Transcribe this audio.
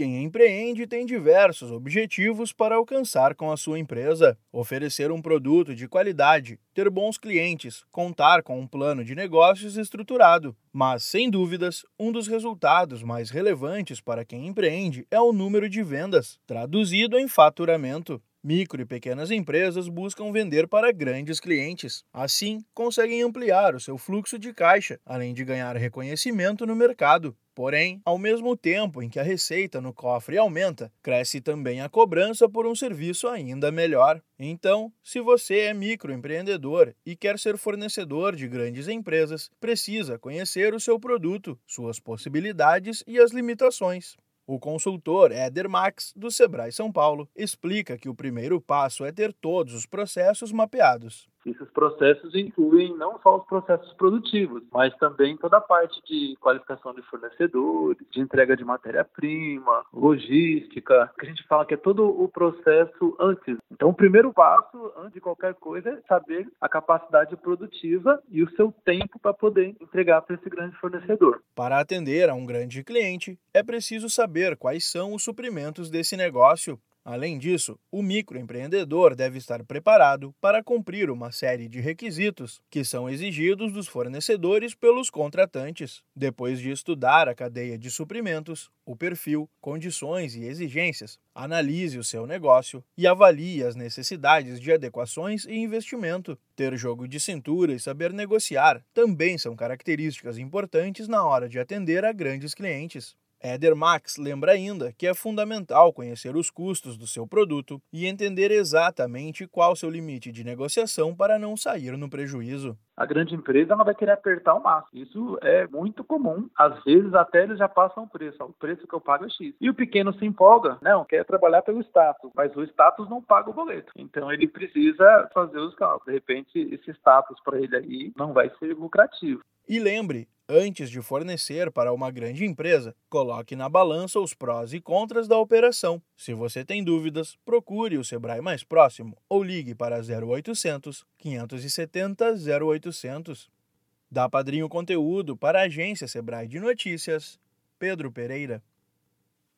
Quem empreende tem diversos objetivos para alcançar com a sua empresa: oferecer um produto de qualidade, ter bons clientes, contar com um plano de negócios estruturado. Mas, sem dúvidas, um dos resultados mais relevantes para quem empreende é o número de vendas, traduzido em faturamento. Micro e pequenas empresas buscam vender para grandes clientes. Assim, conseguem ampliar o seu fluxo de caixa, além de ganhar reconhecimento no mercado. Porém, ao mesmo tempo em que a receita no cofre aumenta, cresce também a cobrança por um serviço ainda melhor. Então, se você é microempreendedor e quer ser fornecedor de grandes empresas, precisa conhecer o seu produto, suas possibilidades e as limitações. O consultor Éder Max, do Sebrae São Paulo, explica que o primeiro passo é ter todos os processos mapeados. Esses processos incluem não só os processos produtivos, mas também toda a parte de qualificação de fornecedores, de entrega de matéria-prima, logística, que a gente fala que é todo o processo antes. Então, o primeiro passo, antes de qualquer coisa, é saber a capacidade produtiva e o seu tempo para poder entregar para esse grande fornecedor. Para atender a um grande cliente, é preciso saber quais são os suprimentos desse negócio Além disso, o microempreendedor deve estar preparado para cumprir uma série de requisitos que são exigidos dos fornecedores pelos contratantes. Depois de estudar a cadeia de suprimentos, o perfil, condições e exigências, analise o seu negócio e avalie as necessidades de adequações e investimento. Ter jogo de cintura e saber negociar também são características importantes na hora de atender a grandes clientes. Éder Max lembra ainda que é fundamental conhecer os custos do seu produto e entender exatamente qual seu limite de negociação para não sair no prejuízo. A grande empresa ela vai querer apertar o máximo. Isso é muito comum. Às vezes até eles já passam o preço. O preço que eu pago é X. E o pequeno se empolga, não, quer trabalhar pelo status, mas o status não paga o boleto. Então ele precisa fazer os cálculos. De repente esse status para ele aí não vai ser lucrativo. E lembre, Antes de fornecer para uma grande empresa, coloque na balança os prós e contras da operação. Se você tem dúvidas, procure o Sebrae mais próximo ou ligue para 0800 570 0800. Dá Padrinho Conteúdo para a agência Sebrae de Notícias, Pedro Pereira.